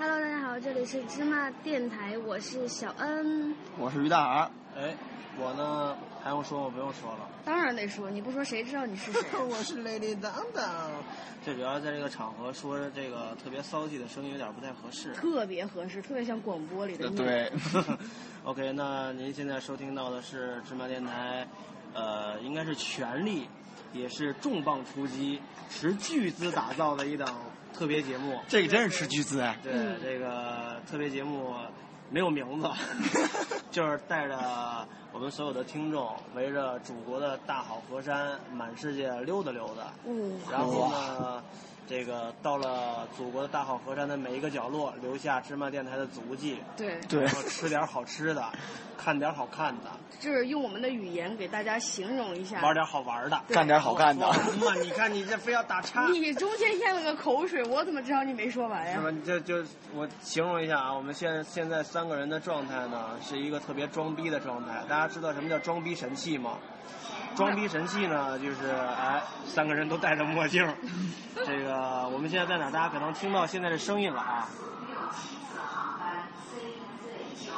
Hello，大家好，这里是芝麻电台，我是小恩。我是于大耳。哎，我呢还用说吗？不用说了。当然得说，你不说谁知道你是谁？我是 Lady 当当。最主要在这个场合说这个特别骚气的声音有点不太合适。特别合适，特别像广播里的你。对。OK，那您现在收听到的是芝麻电台，呃，应该是全力，也是重磅出击，持巨资打造的一档特别节目。这个真是吃巨资啊！对，这个特别节目没有名字，就是带着我们所有的听众，围着祖国的大好河山，满世界溜达溜达。嗯，然后呢，这个到了祖国的大好河山的每一个角落，留下芝麻电台的足迹。对，对然后吃点好吃的，看点好看的，就是用我们的语言给大家形容一下。玩点好玩的，干点好干的妈。你看你这非要打岔。你中间咽了个口水，我怎么知道你没说完呀？是吧？你这就我形容一下啊，我们现在现在三个人的状态呢，是一个特别装逼的状态。大家知道什么叫装逼神器吗？装逼神器呢，就是哎，三个人都戴着墨镜。这个我们现在在哪？大家可能听到现在的声音了啊。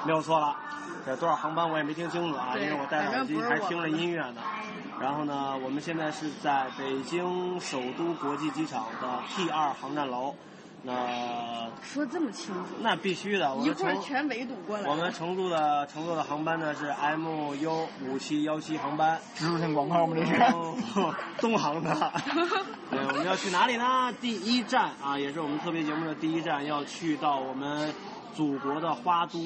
没有错了，这多少航班我也没听清楚啊，因为我戴着耳机还听着音乐呢。然后呢，我们现在是在北京首都国际机场的 T 二航站楼。那说这么清楚，那必须的，我一们乘会儿全围堵过来。我们乘坐的乘坐的航班呢是 MU 五七幺七航班，植入性广告吗？这是。东航的。对，我们要去哪里呢？第一站啊，也是我们特别节目的第一站，要去到我们祖国的花都，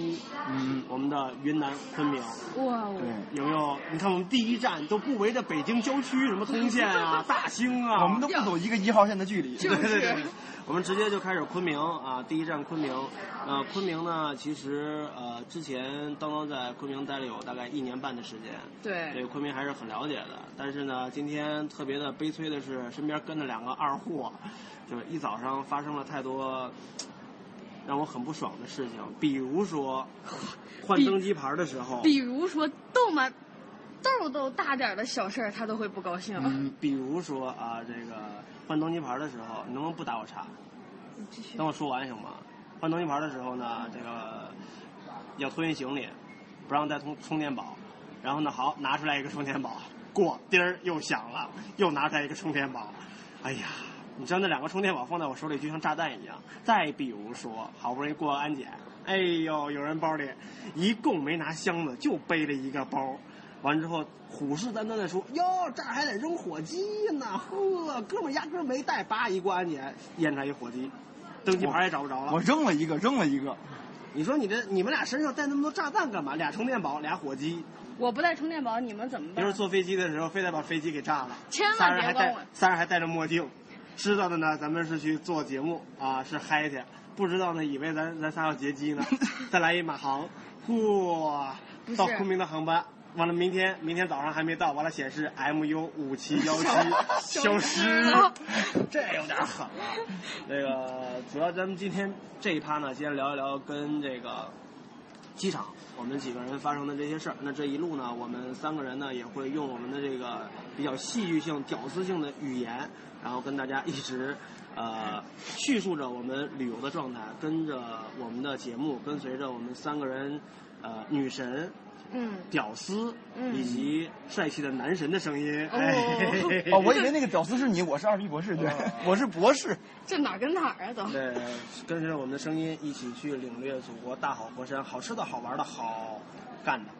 嗯，我们的云南昆明。哇哦，对。有没有？你看我们第一站都不围着北京郊区，什么通县啊、大兴啊，我们都不走一个一号线的距离。就是对对对，我们直接就开始昆明啊，第一站昆明。呃，昆明呢，其实呃之前当当在昆明待了有大概一年半的时间，对对昆明还是很了解的。但是呢，今天特别的悲催的是，身边跟着两个二货，就是一早上发生了太多。让我很不爽的事情，比如说换登机牌的时候，比如说豆嘛豆豆大点的小事儿，他都会不高兴。嗯，比如说啊，这个换登机牌的时候，你能不能不打我岔？等我说完行吗？换登机牌的时候呢，这个要托运行李，不让带充充电宝。然后呢，好拿出来一个充电宝，过叮儿又响了，又拿出来一个充电宝。哎呀，你知道那两个充电宝放在我手里就像炸弹一样。再比如说，好不容易过安检，哎呦，有人包里一共没拿箱子，就背了一个包。完之后，虎视眈眈的说：“哟，这儿还得扔火机呢！呵，哥们儿压根儿没带，叭一过安检，验出来一火机，登机牌也找不着了。我扔了一个，扔了一个。你说你这你们俩身上带那么多炸弹干嘛？俩充电宝，俩火机。我不带充电宝，你们怎么办一会儿？坐飞机的时候，非得把飞机给炸了。千万别管我，仨人还戴着墨镜。知道的呢，咱们是去做节目啊，是嗨去；不知道呢，以为咱咱仨要劫机呢。再来一马航，嚯到昆明的航班。完了，明天明天早上还没到，完了显示 MU 五七幺七 消失，这有点狠了。那个主要咱们今天这一趴呢，先聊一聊跟这个机场我们几个人发生的这些事儿。那这一路呢，我们三个人呢也会用我们的这个比较戏剧性、屌丝性的语言，然后跟大家一直呃叙述着我们旅游的状态，跟着我们的节目，跟随着我们三个人呃女神。嗯，屌丝，嗯以及帅气的男神的声音。哦哎哦，我以为那个屌丝是你，我是二逼博士，对，我是博士。这哪儿跟哪儿啊都？对，跟着我们的声音一起去领略祖国大好河山，好吃的好玩的好干的，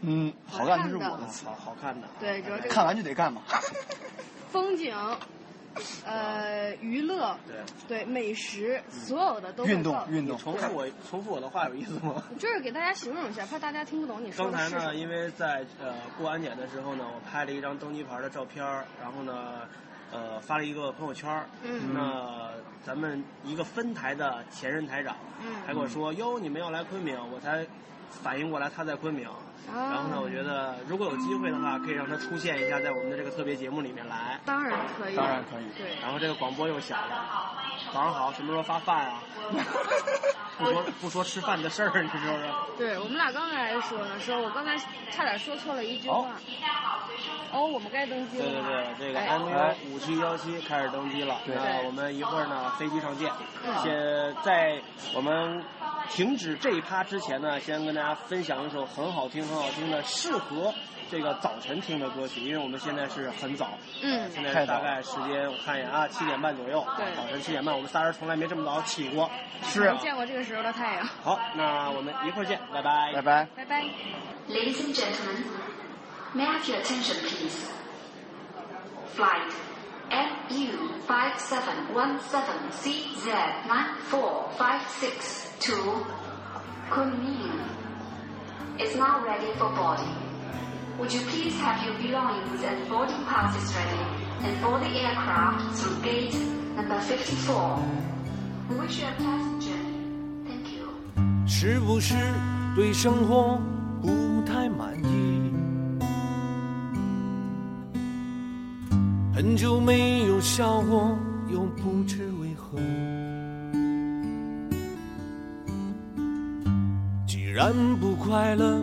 嗯，好干就是我的，好好看的。对主要这个看完就得干嘛。风景，呃，娱乐，对，对，美食，所有的都运动运动。重复我重复我的话有意思吗？就是给大家形容一下，怕大家听不懂你说刚才呢。因为在呃过安检的时候呢，我拍了一张登机牌的照片，然后呢，呃发了一个朋友圈儿。嗯那咱们一个分台的前任台长，嗯还跟我说：“哟，你们要来昆明。”我才反应过来他在昆明。啊然后呢，我觉得如果有机会的话，可以让他出现一下在我们的这个特别节目里面来。当然可以，当然可以对，然后这个广播又响了，早上好，什么时候发饭啊？不说不说吃饭的事儿，你说说。对我们俩刚才还说呢，说我刚才差点说错了一句话。哦，我们该登机了。对对对，这个哎 MU 五七幺七开始登机了。对那我们一会儿呢飞机上见。嗯先在我们停止这一趴之前呢，先跟大家分享一首很好听、很好听的，适合这个早晨听的歌曲，因为我们现在是很早。嗯，现在大概时间我看一眼啊，七点半左右。对早晨七点半，我们仨人从来没这么早起过。是没见过这个时候的太阳。好，那我们一会儿见，拜拜。拜拜。拜拜。Ladies and gentlemen, may I have your attention, please? Flight FU5717CZ9456 to Kunming is now ready for boarding. Would you please have your belongings and boarding passes ready and board the aircraft through gate number 54? We wish you a pleasant journey. Thank you. 是不是对生活不太满意？很久没有笑过，又不知为何。既然不快乐，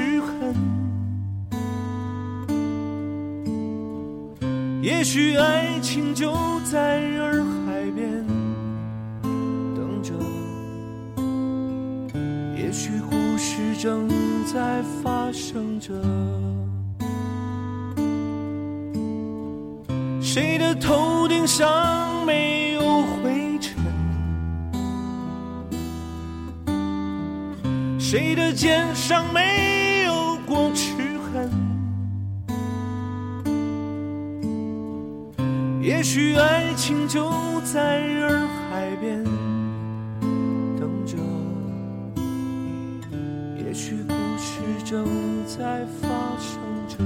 也许爱情就在洱海边等着，也许故事正在发生着。谁的头顶上没有灰尘？谁的肩上没许爱情就在洱海边等着，也许故事正在发生着。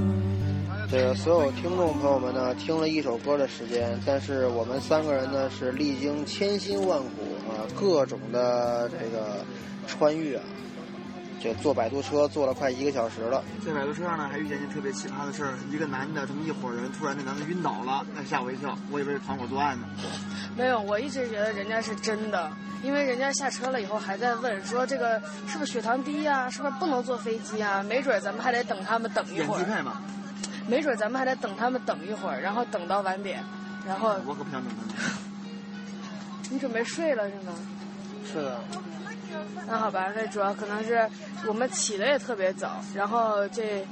这个所有听众朋友们呢，听了一首歌的时间，但是我们三个人呢是历经千辛万苦啊，各种的这个穿越啊，这坐摆渡车坐了快一个小时了。在摆渡车上呢，还遇见一件特别奇葩的事儿，一个男的，这么一伙人，突然那男的晕倒了，那吓我一跳，我以为是团伙作案呢。没有，我一直觉得人家是真的，因为人家下车了以后还在问说这个是不是血糖低呀、是不是不能坐飞机啊？没准咱们还得等他们等一会儿，演技派嘛，没准咱们还得等他们等一会儿，然后等到晚点，然后我可不想等他们。你准备睡了是吗？是的，那好吧，那主要可能是我们起的也特别早，然后这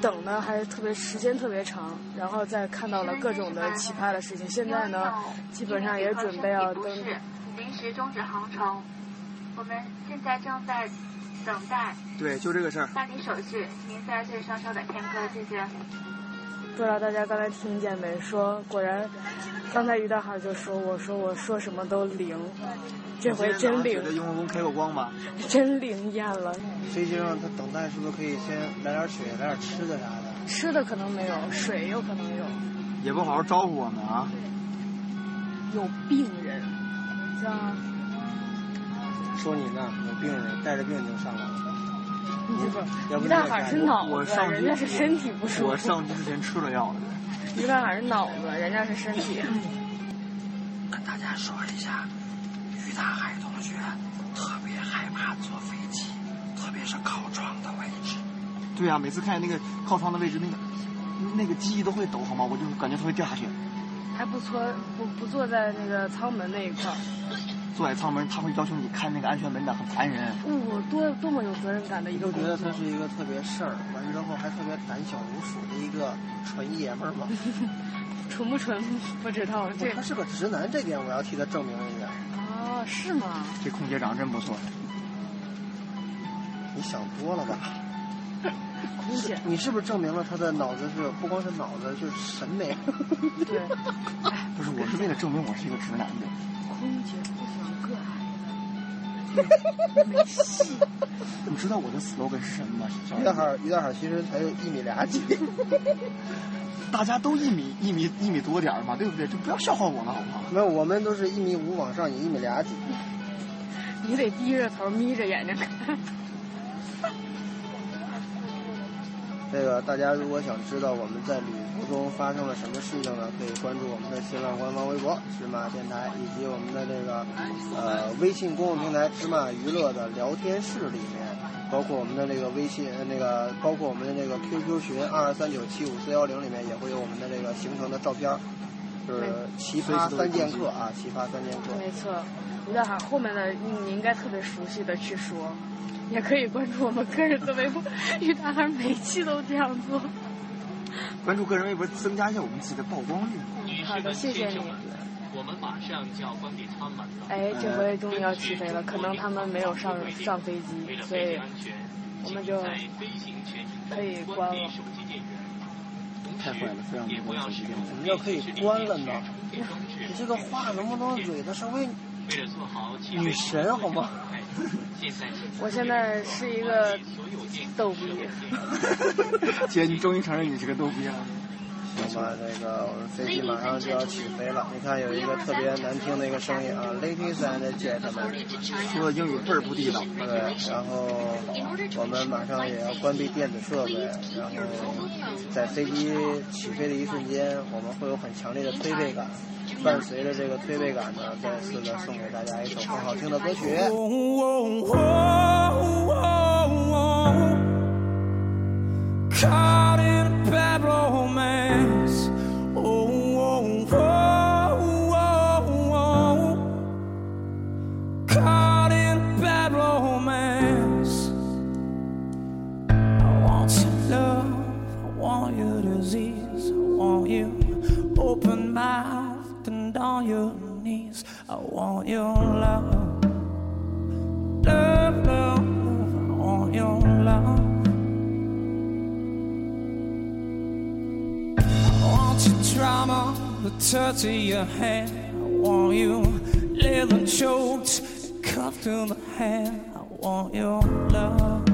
等呢还是特别时间特别长，然后再看到了各种的奇葩的事情。现在呢，基本上也准备要登。临时终止航程，我们现在正在等待对，就这个事儿。办理手续，您在这稍稍等片刻，谢谢。不知道大家刚才听见没？说果然，刚才于大海就说我说我说什么都灵，这回真灵觉，得雍和宫开过光吧？真灵验了。飞机上他等待是不是可以先来点水，来点吃的啥的？吃的可能没有，水有可能有，也不好好招呼我们啊！有病人，知道吗？说你呢，有病人带着病就上来了。你不于大海是脑子，我上人家是身体不舒服。我上去之前吃了药了。于大海是脑子，人家是身体。跟大家说一下，于大海同学特别害怕坐飞机，特别是靠窗的位置。对啊，每次看见那个靠窗的位置，那个那个机翼都会抖，好吗？我就感觉它会掉下去。还不错，不不坐在那个舱门那一块儿。坐在舱门，他会要求你看那个安全门的，很烦人。我多多么有责任感的一个工作。你不觉得他是一个特别事儿，完之后还特别胆小如鼠的一个纯爷们儿吗？纯不纯不知道，这他是个直男，这点我要替他证明一下。哦，是吗？这空姐长得真不错。你想多了吧？空姐，你是不是证明了他的脑子是不光是脑子，就是审美？对，不是，我是为了证明我是一个直男的。空姐 没戏。你知道我的 slogan 是什么吗？于大海，于大海其实才有一米俩几。大家都一米一米一米多点儿嘛，对不对？就不要笑话我了，好不好？没有，我们都是一米五往上，你一米俩几。你得低着头，眯着眼睛看。这个大家如果想知道我们在旅途中发生了什么事情呢，可以关注我们的新浪官方微博“芝麻电台”，以及我们的这个呃微信公众平台“芝麻娱乐”的聊天室里面，包括我们的这个微信那个，包括我们的这个 QQ 群二二三九七五四幺零里面也会有我们的这个行程的照片，就是奇葩三剑客啊，奇葩三剑客。没错，于大海后面的你应该特别熟悉的去说。也可以关注我们个人的微博，于大海每期都这样做。关注个人微博，增加一下我们自己的曝光率。好的，谢谢你。我们马上就要关闭舱门了。哎，这回终于要起飞了，可能他们没有上上飞机，所以我们就可以关了。太坏了，非常不关手机电话。怎么叫可以关了呢？你这个话能不能蕊的稍微女神好吗？我现在是一个逗逼。姐，你终于承认你是个逗逼了。行吧，那个我们飞机马上就要起飞了。你看有一个特别难听的一个声音啊，Ladies and gentlemen，说的英语倍儿不地道。对，然后我们马上也要关闭电子设备，然后在飞机起飞的一瞬间，我们会有很强烈的推背感。伴随着这个推背感呢，再次的送给大家一首很好听的歌曲。Caught in a bad romance. Oh, oh, oh, oh, oh. Caught in a bad romance. I want your love. I want your disease. I want you open mouthed and on your knees. I want your love, drama, the touch of your hand. I want you leather choked, cuffed to the hand. I want your love,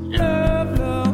love, love.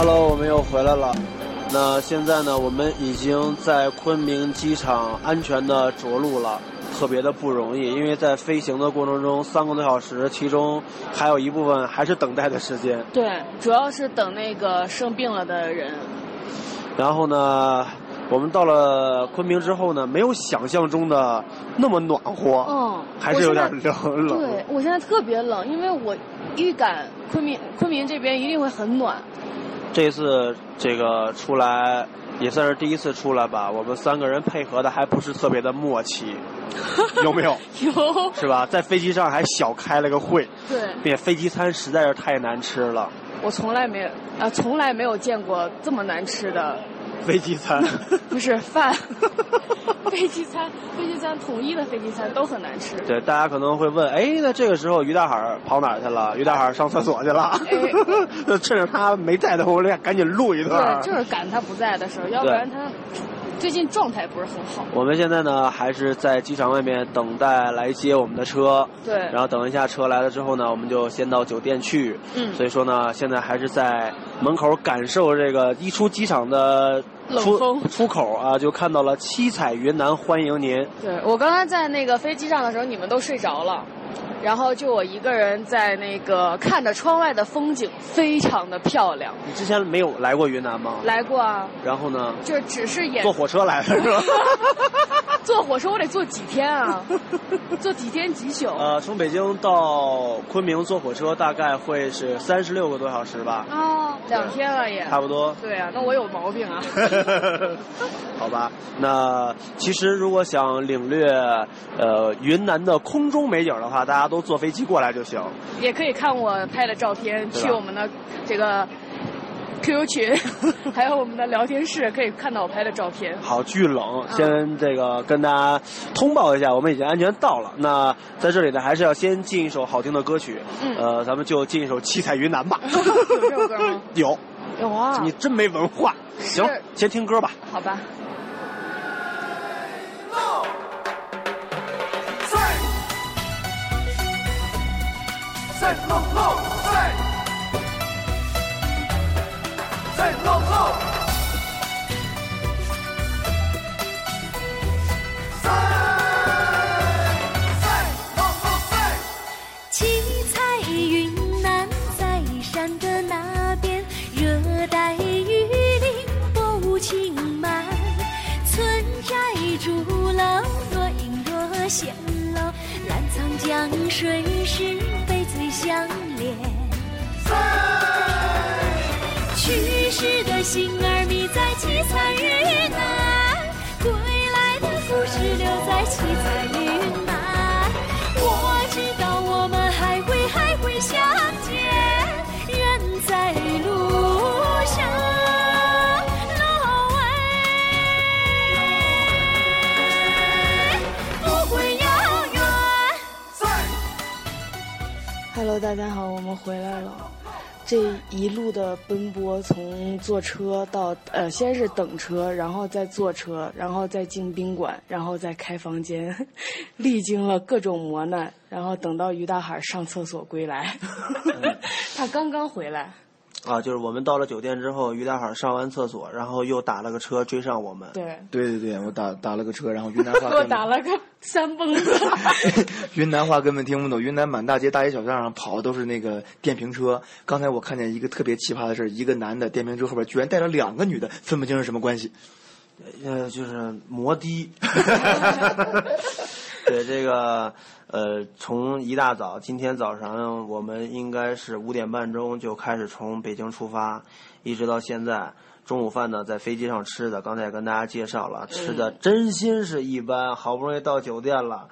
Hello，我们又回来了。那现在呢，我们已经在昆明机场安全的着陆了，特别的不容易，因为在飞行的过程中三个多小时，其中还有一部分还是等待的时间。对，主要是等那个生病了的人。然后呢，我们到了昆明之后呢，没有想象中的那么暖和，嗯，还是有点冷冷。对，我现在特别冷，因为我预感昆明昆明这边一定会很暖。这次这个出来也算是第一次出来吧，我们三个人配合的还不是特别的默契，有没有？有，是吧？在飞机上还小开了个会，对并且飞机餐实在是太难吃了。我从来没有啊，从来没有见过这么难吃的，飞机餐，不是饭，飞机餐，飞机餐统一的飞机餐都很难吃。对，大家可能会问，哎，那这个时候于大海跑哪儿去了？于大海上厕所去了。趁着他没在的，我俩赶紧录一段。对，就是赶他不在的时候，要不然他最近状态不是很好。我们现在呢，还是在机场外面等待来接我们的车。对然后等一下车来了之后呢，我们就先到酒店去。嗯所以说呢，现在还是在门口感受这个一出机场的出出口啊，就看到了七彩云南欢迎您。对我刚才在那个飞机上的时候，你们都睡着了，然后就我一个人在那个看着窗外的风景，非常的漂亮。你之前没有来过云南吗？来过啊，然后呢？就只是演坐火车来的是吧？坐火车我得坐几天啊？坐几天几宿？呃，从北京到昆明坐火车大概会是三十六个多小时吧。哦，两天了也。差不多。对啊，那我有毛病啊。好吧，那其实如果想领略呃云南的空中美景的话，大家都坐飞机过来就行。也可以看我拍的照片，去我们的这个 QQ 群，还有我们的聊天室，可以看到我拍的照片。好，巨冷，嗯先这个跟大家通报一下，我们已经安全到了。那在这里呢，还是要先进一首好听的歌曲，嗯呃，咱们就进一首《七彩云南》吧。有这首歌吗？有，有啊。你真没文化。行，先听歌吧。好吧。赛喽喽，赛赛喽喽赛。七彩云南在山的那边，热带雨林薄雾轻漫，村寨竹楼若隐若现喽，澜沧江水是翡翠相连。去世的心儿迷在七彩云南，归来的故事留在七彩云南。我知道我们还会还会相见，人在路上。喽喂，不会遥远。Hello，大家好，我们回来了。这一路的奔波，从坐车到呃，先是等车，然后再坐车，然后再进宾馆，然后再开房间，历经了各种磨难，然后等到于大海上厕所归来，他刚刚回来。啊，就是我们到了酒店之后，于大海上完厕所，然后又打了个车追上我们。对，对对对，我打打了个车，然后云南话给 我打了个三蹦子。云南话根本听不懂，云南满大街大街小巷上跑的都是那个电瓶车。刚才我看见一个特别奇葩的事儿，一个男的电瓶车后边居然带了两个女的，分不清是什么关系。呃，就是摩的。对这个，呃，从一大早，今天早上我们应该是五点半钟就开始从北京出发，一直到现在。中午饭呢，在飞机上吃的，刚才也跟大家介绍了，吃的真心是一般。好不容易到酒店了，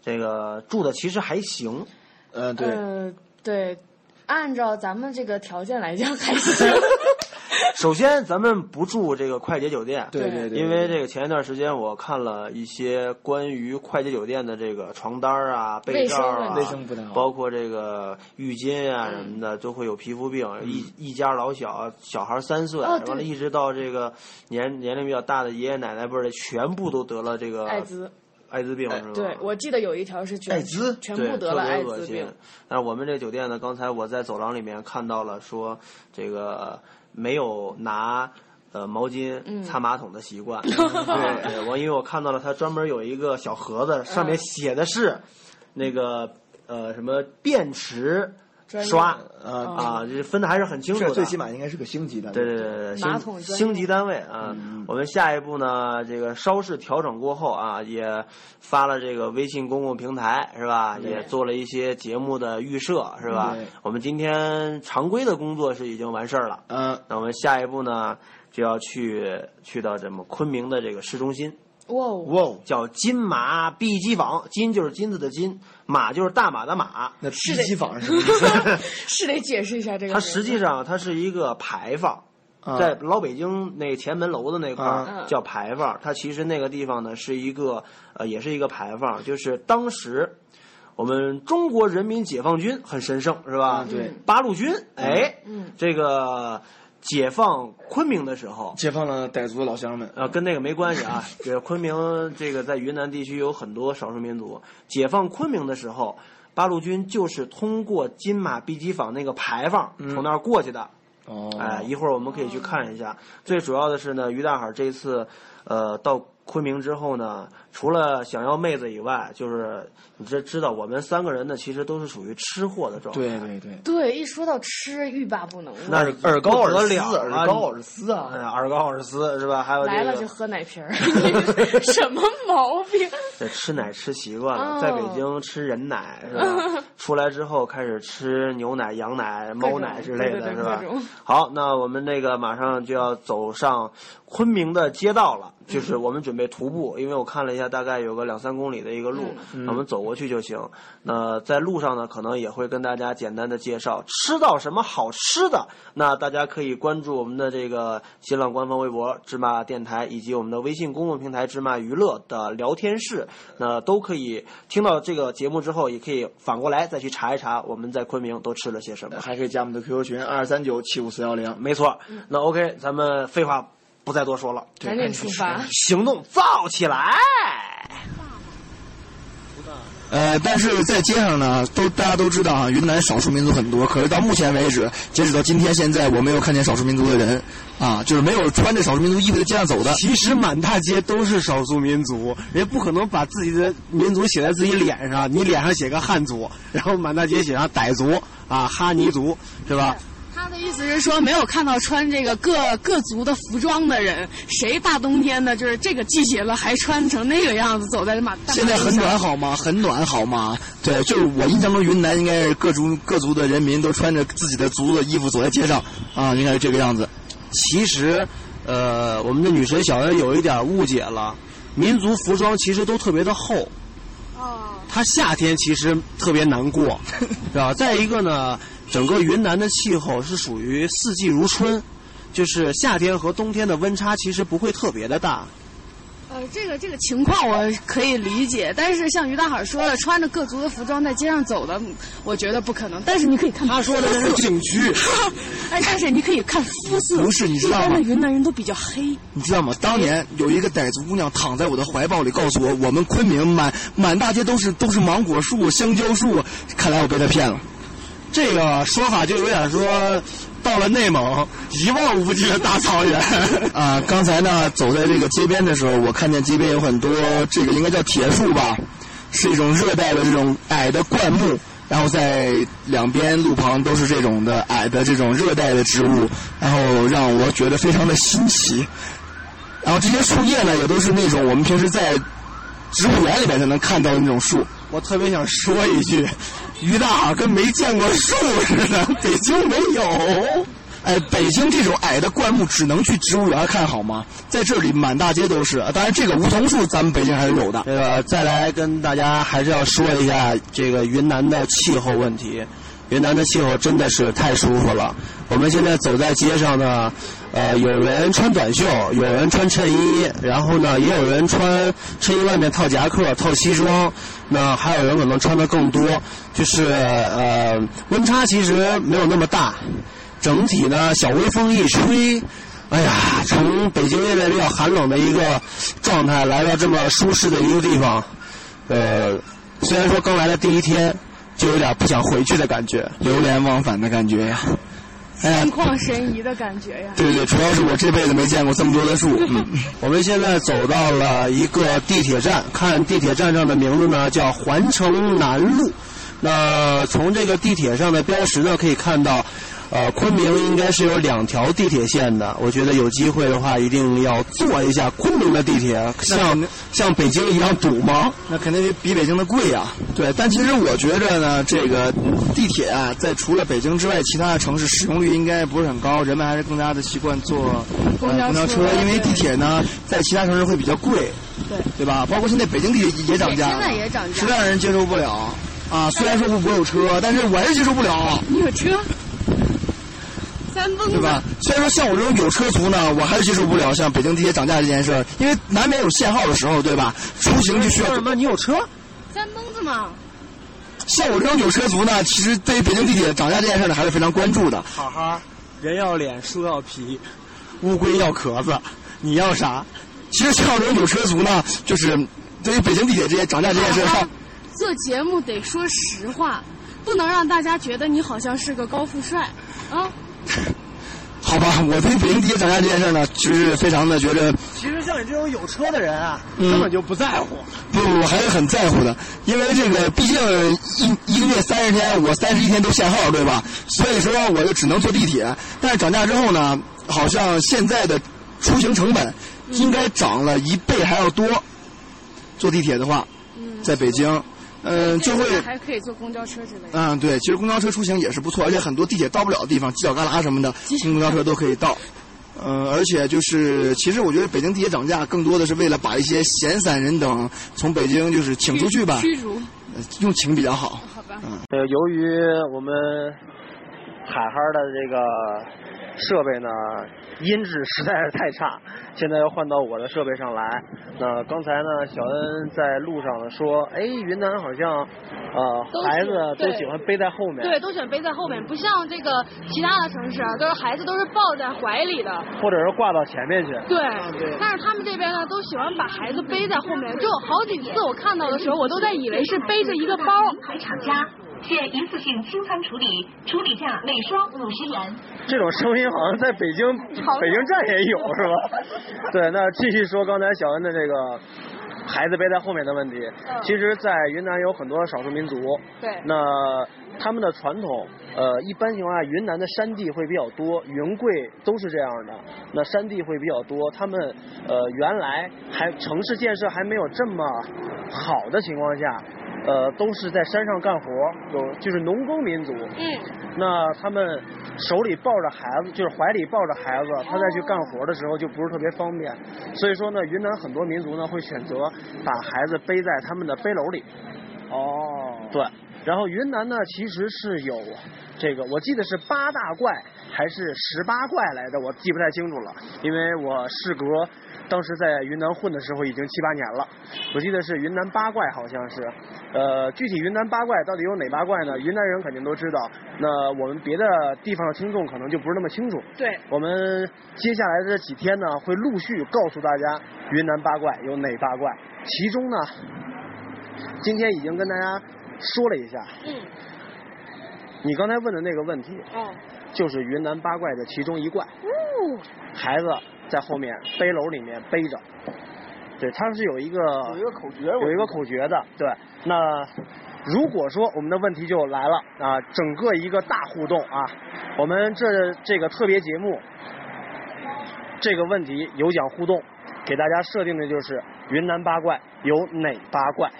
这个住的其实还行。呃，对。呃，对，按照咱们这个条件来讲还行。首先，咱们不住这个快捷酒店，对对对，因为这个前一段时间我看了一些关于快捷酒店的这个床单啊、被罩啊，卫生不太好，包括这个浴巾啊什么的，都会有皮肤病。一一家老小，小孩三岁，完了一直到这个年年龄比较大的爷爷奶奶辈的，全部都得了这个艾滋。艾滋病是吧？对，我记得有一条是艾滋，全部得了艾滋病。但是我们这个酒店呢，刚才我在走廊里面看到了，说这个。没有拿呃毛巾擦马桶的习惯，对，我因为我看到了他专门有一个小盒子，上面写的是那个呃什么便池刷啊啊，这分的还是很清楚的，最起码应该是个星级的，对对对星级单位啊。我们下一步呢，这个稍事调整过后啊，也发了这个微信公共平台是吧？也做了一些节目的预设是吧？我们今天常规的工作是已经完事儿了，嗯，那我们下一步呢就要去去到咱们昆明的这个市中心。哇哦，叫金马 B 机坊，金就是金子的金，马就是大马的马。那 B 机坊是什么意思？是得解释一下这个。它实际上它是一个牌坊，在老北京那前门楼子那块儿叫牌坊。它其实那个地方呢是一个呃，也是一个牌坊，就是当时我们中国人民解放军很神圣是吧？对，八路军，哎，这个。解放昆明的时候，解放了傣族的老乡们呃，跟那个没关系啊。这昆明这个在云南地区有很多少数民族。解放昆明的时候，八路军就是通过金马碧鸡坊那个牌坊从那儿过去的。哦，哎，一会儿我们可以去看一下。最主要的是呢，于大海这次，呃，到。昆明之后呢，除了想要妹子以外，就是你这知道，我们三个人呢，其实都是属于吃货的状态。对对对。对，一说到吃，欲罢不能。那是尔高尔斯，尔高尔斯啊，尔高尔斯是吧？还有来了就喝奶瓶儿，什么毛病？这吃奶吃习惯了，在北京吃人奶是吧？出来之后开始吃牛奶、羊奶、猫奶之类的是吧？好，那我们那个马上就要走上昆明的街道了。就是我们准备徒步，因为我看了一下，大概有个两三公里的一个路，我们走过去就行。那在路上呢，可能也会跟大家简单的介绍吃到什么好吃的。那大家可以关注我们的这个新浪官方微博“芝麻电台”以及我们的微信公众平台“芝麻娱乐”的聊天室，那都可以听到这个节目之后，也可以反过来再去查一查我们在昆明都吃了些什么。还可以加我们的 QQ 群二三九七五四幺零，没错。那 OK，咱们废话。不再多说了，赶紧出发，行动造起来！呃，但是在街上呢，都大家都知道啊，云南少数民族很多。可是到目前为止，截止到今天现在，我没有看见少数民族的人，啊，就是没有穿着少数民族衣服在街上走的。其实满大街都是少数民族，人家不可能把自己的民族写在自己脸上，你脸上写个汉族，然后满大街写上傣族啊、哈尼族，是吧？他的意思是说，没有看到穿这个各各族的服装的人，谁大冬天的，就是这个季节了，还穿成那个样子走在马？现在很暖好吗？很暖好吗？对，就是我印象中云南应该是各族各族的人民都穿着自己的族的衣服走在街上，啊，应该是这个样子。其实，呃，我们的女神小恩有一点误解了，民族服装其实都特别的厚。哦。它夏天其实特别难过，是吧？再一个呢。整个云南的气候是属于四季如春，就是夏天和冬天的温差其实不会特别的大。呃，这个这个情况我可以理解，但是像于大海说的，穿着各族的服装在街上走的，我觉得不可能。但是你可以看他说的是景区，哎，但是你可以看肤色，不是你知道吗？云南人都比较黑，你知道吗？当年有一个傣族姑娘躺在我的怀抱里，告诉我，我们昆明满满大街都是都是芒果树、香蕉树，看来我被她骗了。这个说法就有点说，到了内蒙一望无际的大草原。啊，刚才呢走在这个街边的时候，我看见街边有很多这个应该叫铁树吧，是一种热带的这种矮的灌木，然后在两边路旁都是这种的矮的这种热带的植物，然后让我觉得非常的新奇。然后这些树叶呢，也都是那种我们平时在植物园里面才能看到的那种树。我特别想说一句，于大跟没见过树似的，北京没有。哎，北京这种矮的灌木只能去植物园看好吗？在这里满大街都是。当然，这个梧桐树咱们北京还是有的。这个再来跟大家还是要说一下这个云南的气候问题。云南的气候真的是太舒服了。我们现在走在街上呢，呃，有人穿短袖，有人穿衬衣，然后呢，也有人穿衬衣外面套夹克、套西装，那还有人可能穿的更多，就是呃，温差其实没有那么大，整体呢，小微风一吹。哎呀，从北京现在比较寒冷的一个状态，来到这么舒适的一个地方，呃，虽然说刚来的第一天，就有点不想回去的感觉，流连忘返的感觉呀。哎心旷神怡的感觉呀。对对，主要是我这辈子没见过这么多的树。嗯，我们现在走到了一个地铁站，看地铁站上的名字呢叫环城南路。那从这个地铁上的标识呢可以看到，呃，昆明应该是有两条地铁线的。我觉得有机会的话，一定要坐一下昆明的地铁，像像北京一样堵吗？那肯定比北京的贵呀。对，但其实我觉着呢，这个地铁啊，在除了北京之外，其他的城市使用率应该不是很高，人们还是更加的习惯坐公交呃公交车，因为地铁呢，在其他城市会比较贵，对对吧？包括现在北京地铁也涨价了，现在也涨价实在让人接受不了啊。虽然说我有车，但是我还是接受不了。你有车？对吧？虽然说像我这种有车族呢，我还是接受不了像北京地铁涨价这件事儿，因为难免有限号的时候，对吧？出行就需要什么？你有车？三蹦子嘛。像我这种有车族呢，其实对于北京地铁涨价这件事呢，还是非常关注的。好好，人要脸，树要皮，乌龟要壳子，你要啥？其实像我这种有车族呢，就是对于北京地铁这些涨价这件事做节目得说实话，不能让大家觉得你好像是个高富帅啊。好吧，我对北京地铁涨价这件事呢，就是非常的觉得，其实像你这种有车的人啊，嗯根本就不在乎。不，我还是很在乎的，因为这个毕竟一一个月三十天，我三十一天都限号，对吧？所以说我就只能坐地铁。但是涨价之后呢，好像现在的出行成本应该涨了一倍还要多。坐地铁的话，在北京，嗯、就会还可以坐公交车之类的。嗯，对，其实公交车出行也是不错，而且很多地铁到不了的地方，犄角旮旯什么的，公交车都可以到。嗯，而且就是，其实我觉得北京地铁涨价更多的是为了把一些闲散人等从北京就是请出去吧，驱逐。呃用请比较好。好吧。呃，由于我们海哈的这个设备呢，音质实在是太差，现在要换到我的设备上来。那刚才呢，小恩在路上呢说，哎，云南好像呃孩子都喜欢背在后面，对，都喜欢背在后面，不像这个其他的城市啊，都是孩子都是抱在怀里的。或者是挂到前面去。对，但是他们这边呢，都喜欢把孩子背在后面。就有好几次我看到的时候，我都在以为是背着一个包。牌厂家现一次性清仓处理，处理价每双五十元。这种声音好像在北京北京站也有 是吧？对，那继续说刚才小恩的这个孩子背在后面的问题。其实，在云南有很多少数民族，对那他们的传统，呃，一般情况下，云南的山地会比较多，云贵都是这样的。那山地会比较多，他们呃原来还城市建设还没有这么好的情况下。呃，都是在山上干活，有就是农耕民族。嗯。那他们手里抱着孩子，就是怀里抱着孩子，他再去干活的时候就不是特别方便。所以说呢，云南很多民族呢会选择把孩子背在他们的背篓里。哦。对。然后云南呢，其实是有这个，我记得是八大怪还是十八怪来的，我记不太清楚了，因为我事隔当时在云南混的时候已经七八年了，我记得是云南八怪好像是，呃，具体云南八怪到底有哪八怪呢？云南人肯定都知道，那我们别的地方的听众可能就不是那么清楚。对。我们接下来的这几天呢，会陆续告诉大家云南八怪有哪八怪，其中呢，今天已经跟大家说了一下。嗯。你刚才问的那个问题，哦。就是云南八怪的其中一怪。哦，孩子在后面背篓里面背着，对，他是有一个有一个口诀，有一个口诀的，对。那如果说我们的问题就来了啊，整个一个大互动啊，我们这这个特别节目，这个问题有奖互动，给大家设定的就是云南八怪有哪八怪？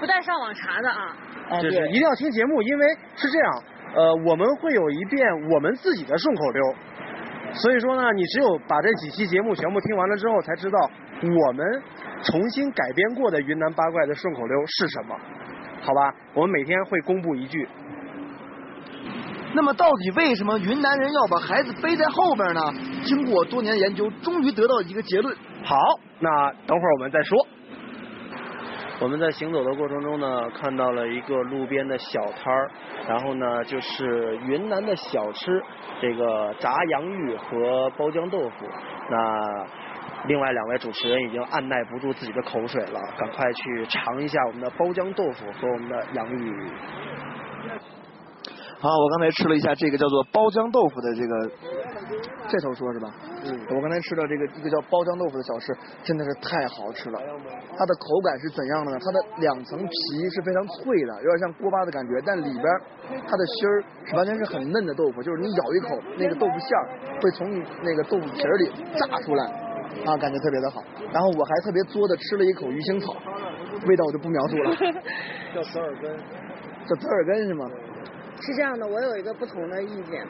不带上网查的啊。就是一定要听节目，因为是这样，呃，我们会有一遍我们自己的顺口溜，所以说呢，你只有把这几期节目全部听完了之后，才知道我们重新改编过的云南八怪的顺口溜是什么，好吧？我们每天会公布一句。那么到底为什么云南人要把孩子背在后边呢？经过多年研究，终于得到一个结论。好，那等会儿我们再说。我们在行走的过程中呢，看到了一个路边的小摊儿，然后呢就是云南的小吃，这个炸洋芋和包浆豆腐。那另外两位主持人已经按耐不住自己的口水了，赶快去尝一下我们的包浆豆腐和我们的洋芋。好，我刚才吃了一下这个叫做包浆豆腐的这个，这头说是吧？嗯。我刚才吃的这个一个叫包浆豆腐的小吃，真的是太好吃了。它的口感是怎样的呢？它的两层皮是非常脆的，有点像锅巴的感觉，但里边它的芯儿是完全是很嫩的豆腐，就是你咬一口，那个豆腐馅儿会从你那个豆腐皮儿里炸出来，啊，感觉特别的好。然后我还特别作的吃了一口鱼腥草，味道我就不描述了。叫折耳根。叫折耳根是吗？是这样的，我有一个不同的意见，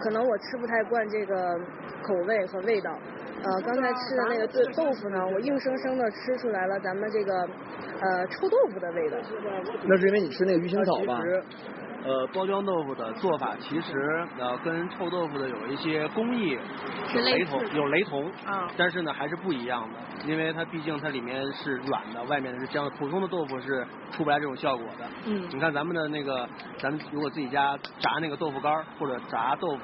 可能我吃不太惯这个口味和味道。呃，刚才吃的那个豆豆腐呢，我硬生生的吃出来了咱们这个呃臭豆腐的味道。那是因为你吃那个鱼腥草吧？呃，包浆豆腐的做法其实呃跟臭豆腐的有一些工艺是雷同，有雷同，啊但是呢还是不一样的，因为它毕竟它里面是软的，外面是浆的，普通的豆腐是出不来这种效果的。嗯你看咱们的那个，咱们如果自己家炸那个豆腐干儿或者炸豆腐，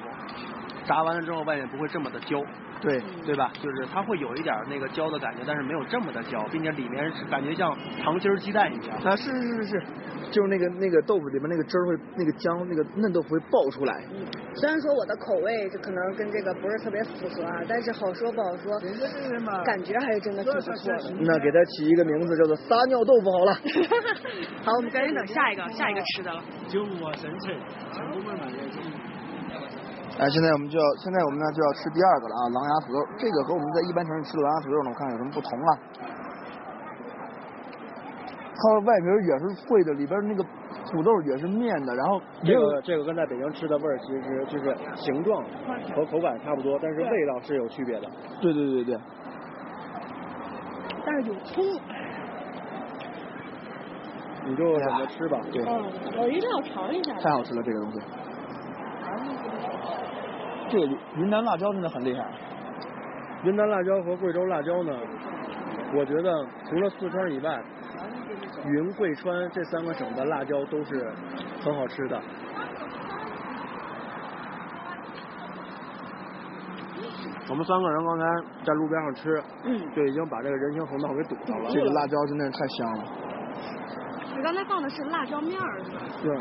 炸完了之后外面不会这么的焦。对对吧？就是它会有一点那个焦的感觉，但是没有这么的焦，并且里面是感觉像糖心鸡蛋一样。啊，是是是是，就是那个那个豆腐里面那个汁儿会，那个浆那个嫩豆腐会爆出来。嗯虽然说我的口味就可能跟这个不是特别符合啊，但是好说不好说，感觉还是真的挺不错的。那给它起一个名字叫做撒尿豆腐好了。好，我们赶紧等下一个下一个吃的了。九五生辰，哎，现在我们就要，现在我们呢就要吃第二个了啊，狼牙土豆。这个和我们在一般城市吃的狼牙土豆呢，我看有什么不同啊？它的外皮也是脆的，里边那个土豆也是面的，然后这个这个跟在北京吃的味儿其实就是形状和口感差不多，但是味道是有区别的。对对对对，但是有葱。你就怎么吃吧。对，嗯，我一定要尝一下。太好吃了这个东西。这个云南辣椒真的很厉害。云南辣椒和贵州辣椒呢，我觉得除了四川以外，云贵川这三个省的辣椒都是很好吃的。我们三个人刚才在路边上吃，嗯，就已经把这个人行横道给堵上了。这个辣椒真的是太香了。你刚才放的是辣椒面儿是吧？对，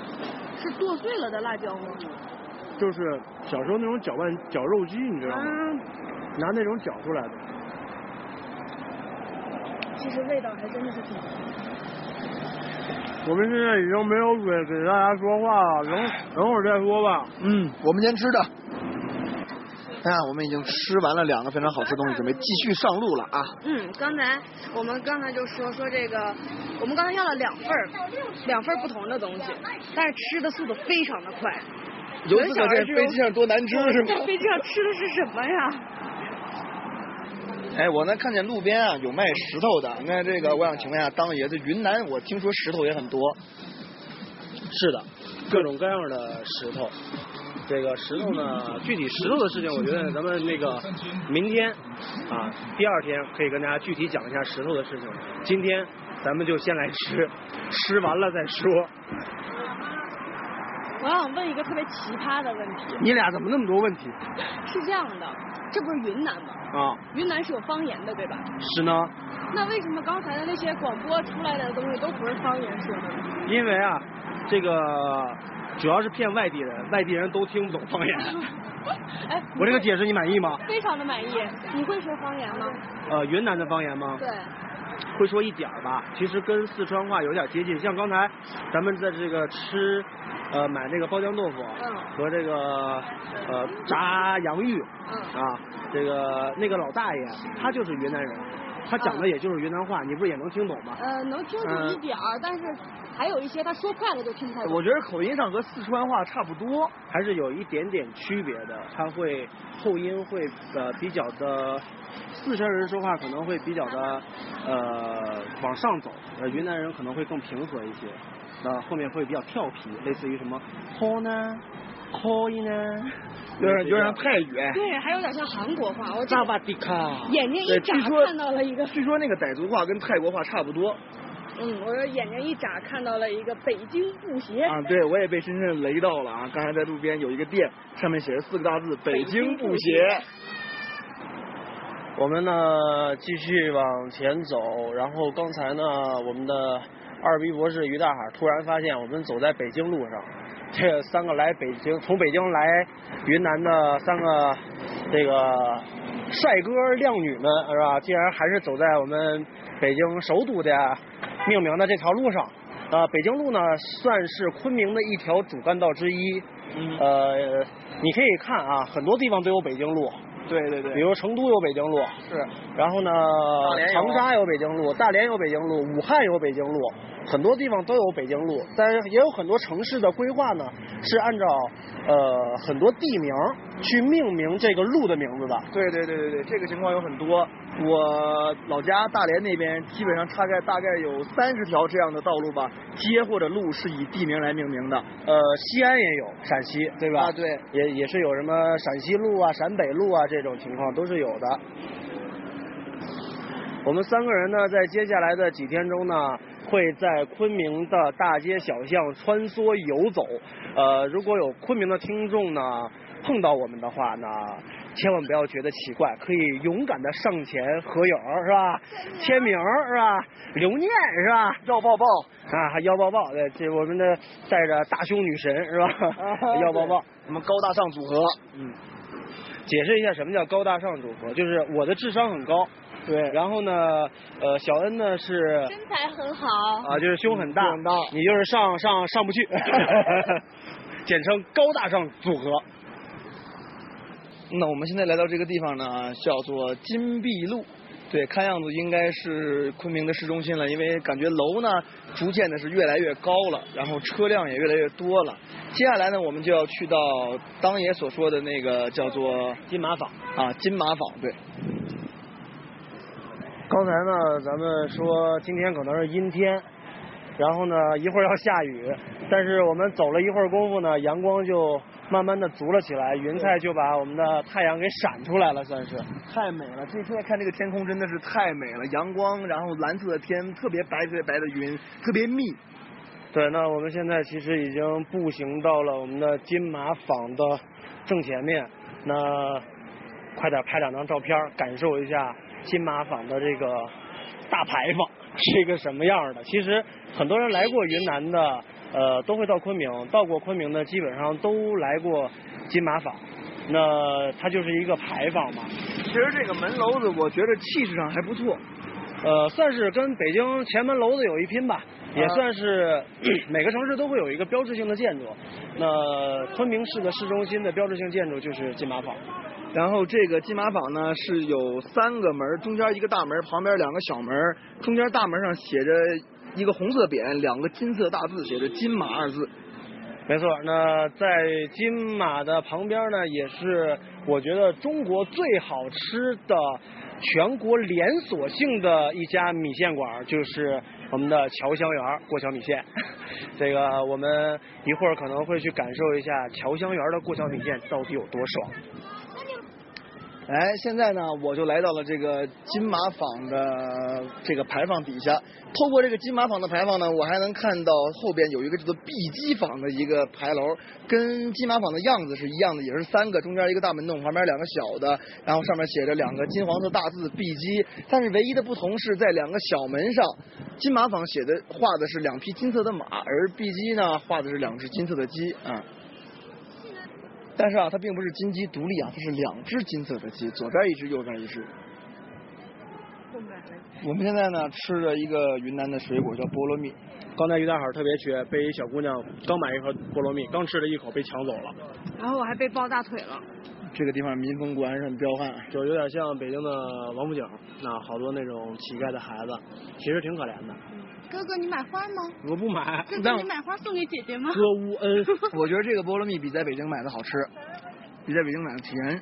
是剁碎了的辣椒吗？就是小时候那种搅拌绞肉机，你知道吗？嗯，拿那种绞出来的。其实味道还真的是挺。我们现在已经没有嘴给大家说话了，等 等会儿再说吧。嗯，我们先吃的。哎呀，我们已经吃完了两个非常好吃的东西，准备继续上路了啊！嗯，刚才我们刚才就说说这个，我们刚才要了两份儿，两份儿不同的东西，但是吃的速度非常的快。由此可见飞机上多难吃是吗？在飞机上吃的是什么呀？哎，我呢看见路边啊有卖石头的，那这个我想请问一下当爷，的云南我听说石头也很多。是的，各种各样的石头。这个石头呢，具体石头的事情，我觉得咱们那个明天啊，第二天可以跟大家具体讲一下石头的事情。今天咱们就先来吃，吃完了再说。我想问一个特别奇葩的问题。你俩怎么那么多问题？是这样的，这不是云南吗？啊，云南是有方言的，对吧？是呢。那为什么刚才的那些广播出来的东西都不是方言说的呢？因为啊，这个主要是骗外地人，外地人都听不懂方言。哎，我这个解释你满意吗？非常的满意。你会说方言吗？呃，云南的方言吗？对。会说一点儿吧，其实跟四川话有点接近。像刚才咱们在这个吃，呃，买那个包浆豆腐嗯和这个呃炸洋芋嗯啊，这个那个老大爷他就是云南人，他讲的也就是云南话，你不是也能听懂吗？呃，能听懂一点儿，但是还有一些他说快了就听不太懂。我觉得口音上和四川话差不多，还是有一点点区别的。他会后音会呃比较的，四川人说话可能会比较的呃往上走，呃云南人可能会更平和一些，那后面会比较调皮，类似于什么好呢，可以呢，有点有点像泰语。对，还有点像韩国话。我扎巴迪卡。眼睛一眨看到了一个，据说那个傣族话跟泰国话差不多。嗯，我说眼睛一眨看到了一个北京布鞋。啊，对，我也被深深雷到了啊！刚才在路边有一个店，上面写着四个大字“北京布鞋我们呢继续往前走，然后刚才呢，我们的二逼博士于大海突然发现我们走在北京路上，这三个来北京从北京来云南的三个这个帅哥靓女们是吧？竟然还是走在我们北京首都的命名的这条路上。呃，北京路呢算是昆明的一条主干道之一。呃，你可以看啊，很多地方都有北京路。对对对。比如成都有北京路，是，然后呢长沙有北京路，大连有北京路，武汉有北京路，很多地方都有北京路，但是也有很多城市的规划呢是按照呃很多地名去命名这个路的名字的。对对对对对，这个情况有很多。我老家大连那边基本上大概大概有三十条这样的道路吧，街或者路是以地名来命名的。呃，西安也有，陕西对吧？啊对，也也是有什么陕西路啊、陕北路啊这种情况都是有的。我们三个人呢，在接下来的几天中呢，会在昆明的大街小巷穿梭游走。呃，如果有昆明的听众呢碰到我们的话呢，千万不要觉得奇怪，可以勇敢的上前合影是吧？签名是吧？留念是吧？要抱抱啊，还要抱抱，对，这我们的带着大胸女神是吧？要抱抱，我们高大上组合，嗯，解释一下什么叫高大上组合，就是我的智商很高，对，然后呢，呃，小恩呢是身材很好。啊，就是胸很大，胸很大你就是上上上不去，简称高大上组合。那我们现在来到这个地方呢，叫做金碧路。对，看样子应该是昆明的市中心了，因为感觉楼呢逐渐的是越来越高了，然后车辆也越来越多了。接下来呢，我们就要去到当爷所说的那个叫做金马坊啊，金马坊。对，刚才呢，咱们说今天可能是阴天，然后呢一会儿要下雨，但是我们走了一会儿功夫呢，阳光就慢慢的足了起来，云彩就把我们的太阳给闪出来了，算是。太美了！这现在看这个天空真的是太美了，阳光，然后蓝色的天，特别白特别白的云，特别密。对，那我们现在其实已经步行到了我们的金马坊的正前面，那快点拍两张照片，感受一下金马坊的这个大牌坊是一个什么样的。其实很多人来过云南的，呃，都会到昆明，到过昆明的基本上都来过金马坊。那它就是一个牌坊嘛，其实这个门楼子，我觉得气势上还不错。呃，算是跟北京前门楼子有一拼吧，也啊算是 每个城市都会有一个标志性的建筑。那昆明市的市中心的标志性建筑就是金马坊。然后这个金马坊呢是有三个门，中间一个大门，旁边两个小门，中间大门上写着一个红色匾，两个金色大字，写着“金马”二字。没错，那在金马的旁边呢，也是我觉得中国最好吃的全国连锁性的一家米线馆，就是我们的侨香园过桥米线。这个我们一会儿可能会去感受一下侨香园的过桥米线到底有多爽。哎，现在呢，我就来到了这个金马坊的这个牌坊底下。透过这个金马坊的牌坊呢，我还能看到后边有一个叫做碧鸡坊的一个牌楼，跟金马坊的样子是一样的，也是三个，中间一个大门洞，旁边两个小的，然后上面写着两个金黄色大字“碧鸡”。但是唯一的不同是在两个小门上金马坊写的画的是两匹金色的马，而碧鸡呢画的是两只金色的鸡啊。但是啊，它并不是金鸡独立啊，它是两只金色的鸡，左边一只，右边一只。我们现在呢吃着一个云南的水果叫菠萝蜜，刚才于大海特别缺，被一小姑娘刚买一盒菠萝蜜，刚吃了一口被抢走了。然后我还被抱大腿了。这个地方民风果然是很彪悍，就有点像北京的王府井，那好多那种乞丐的孩子，其实挺可怜的。哥哥，你买花吗？我不买，哥哥，你买花送给姐姐吗？哥乌恩，我觉得这个菠萝蜜比在北京买的好吃，比在北京买的甜。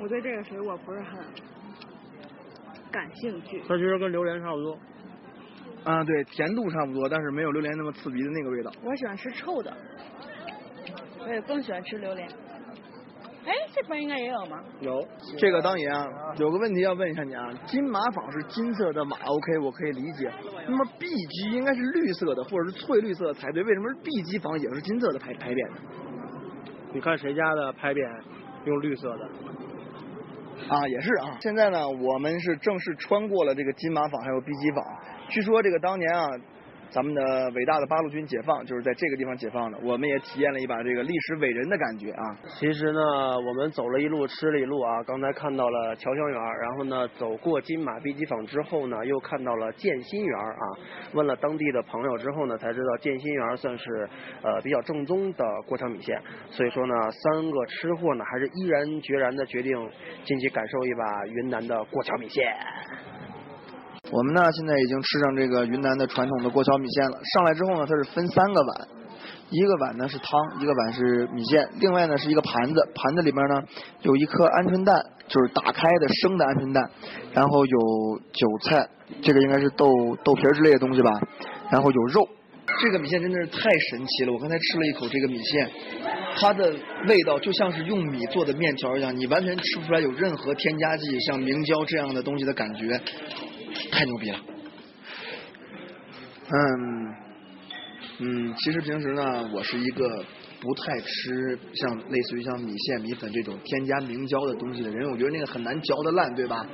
我对这个水果不是很感兴趣。它其实跟榴莲差不多。啊，对，甜度差不多，但是没有榴莲那么刺鼻的那个味道。我喜欢吃臭的，我也更喜欢吃榴莲。哎，这边应该也有吗？有。这个当然啊，有个问题要问一下你啊，金马坊是金色的马，OK，我可以理解。那么 B 级应该是绿色的，或者是翠绿色的才对，为什么是 B 级坊也是金色的牌牌匾呢？你看谁家的牌匾用绿色的？啊，也是啊。现在呢，我们是正式穿过了这个金马坊还有 B 级坊。据说这个当年啊。咱们的伟大的八路军解放就是在这个地方解放的，我们也体验了一把这个历史伟人的感觉啊。其实呢，我们走了一路，吃了一路啊。刚才看到了侨香园，然后呢，走过金马碧鸡坊之后呢，又看到了建新园啊。问了当地的朋友之后呢，才知道建新园算是呃比较正宗的过桥米线。所以说呢，三个吃货呢，还是毅然决然的决定进去感受一把云南的过桥米线。我们呢，现在已经吃上这个云南的传统的过桥米线了。上来之后呢，它是分三个碗，一个碗呢是汤，一个碗是米线，另外呢是一个盘子，盘子里边呢有一颗鹌鹑蛋，就是打开的生的鹌鹑蛋，然后有韭菜，这个应该是豆豆皮之类的东西吧，然后有肉。这个米线真的是太神奇了！我刚才吃了一口这个米线，它的味道就像是用米做的面条一样，你完全吃不出来有任何添加剂，像明胶这样的东西的感觉。太牛逼了，嗯嗯，其实平时呢，我是一个不太吃像类似于像米线、米粉这种添加明胶的东西的人，我觉得那个很难嚼得烂，对吧？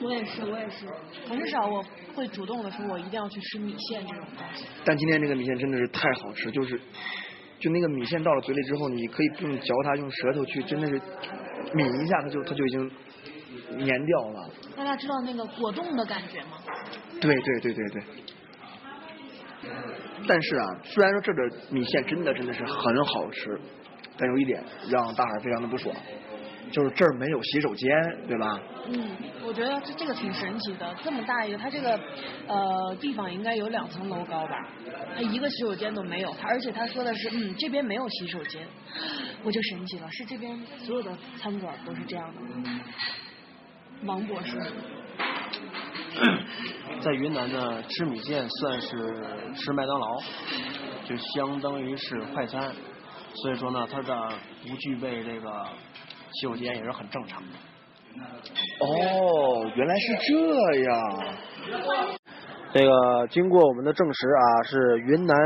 我也是，我也是，很少我会主动的说，我一定要去吃米线这种东西。但今天这个米线真的是太好吃，就是就那个米线到了嘴里之后，你可以不用嚼它，用舌头去，真的是抿一下，它就它就已经粘掉了。大家知道那个果冻的感觉吗？对对对对对。但是啊，虽然说这个米线真的真的是很好吃，但有一点让大海非常的不爽，就是这儿没有洗手间，对吧？嗯，我觉得这这个挺神奇的，这么大一个，它这个呃地方应该有两层楼高吧？它一个洗手间都没有，它而且他说的是，嗯，这边没有洗手间，我就神奇了，是这边所有的餐馆都是这样的吗？王博士，在云南呢，吃米线算是吃麦当劳，就相当于是快餐，所以说呢，它的不具备这个洗手间也是很正常的。哦，原来是这样。这个经过我们的证实啊，是云南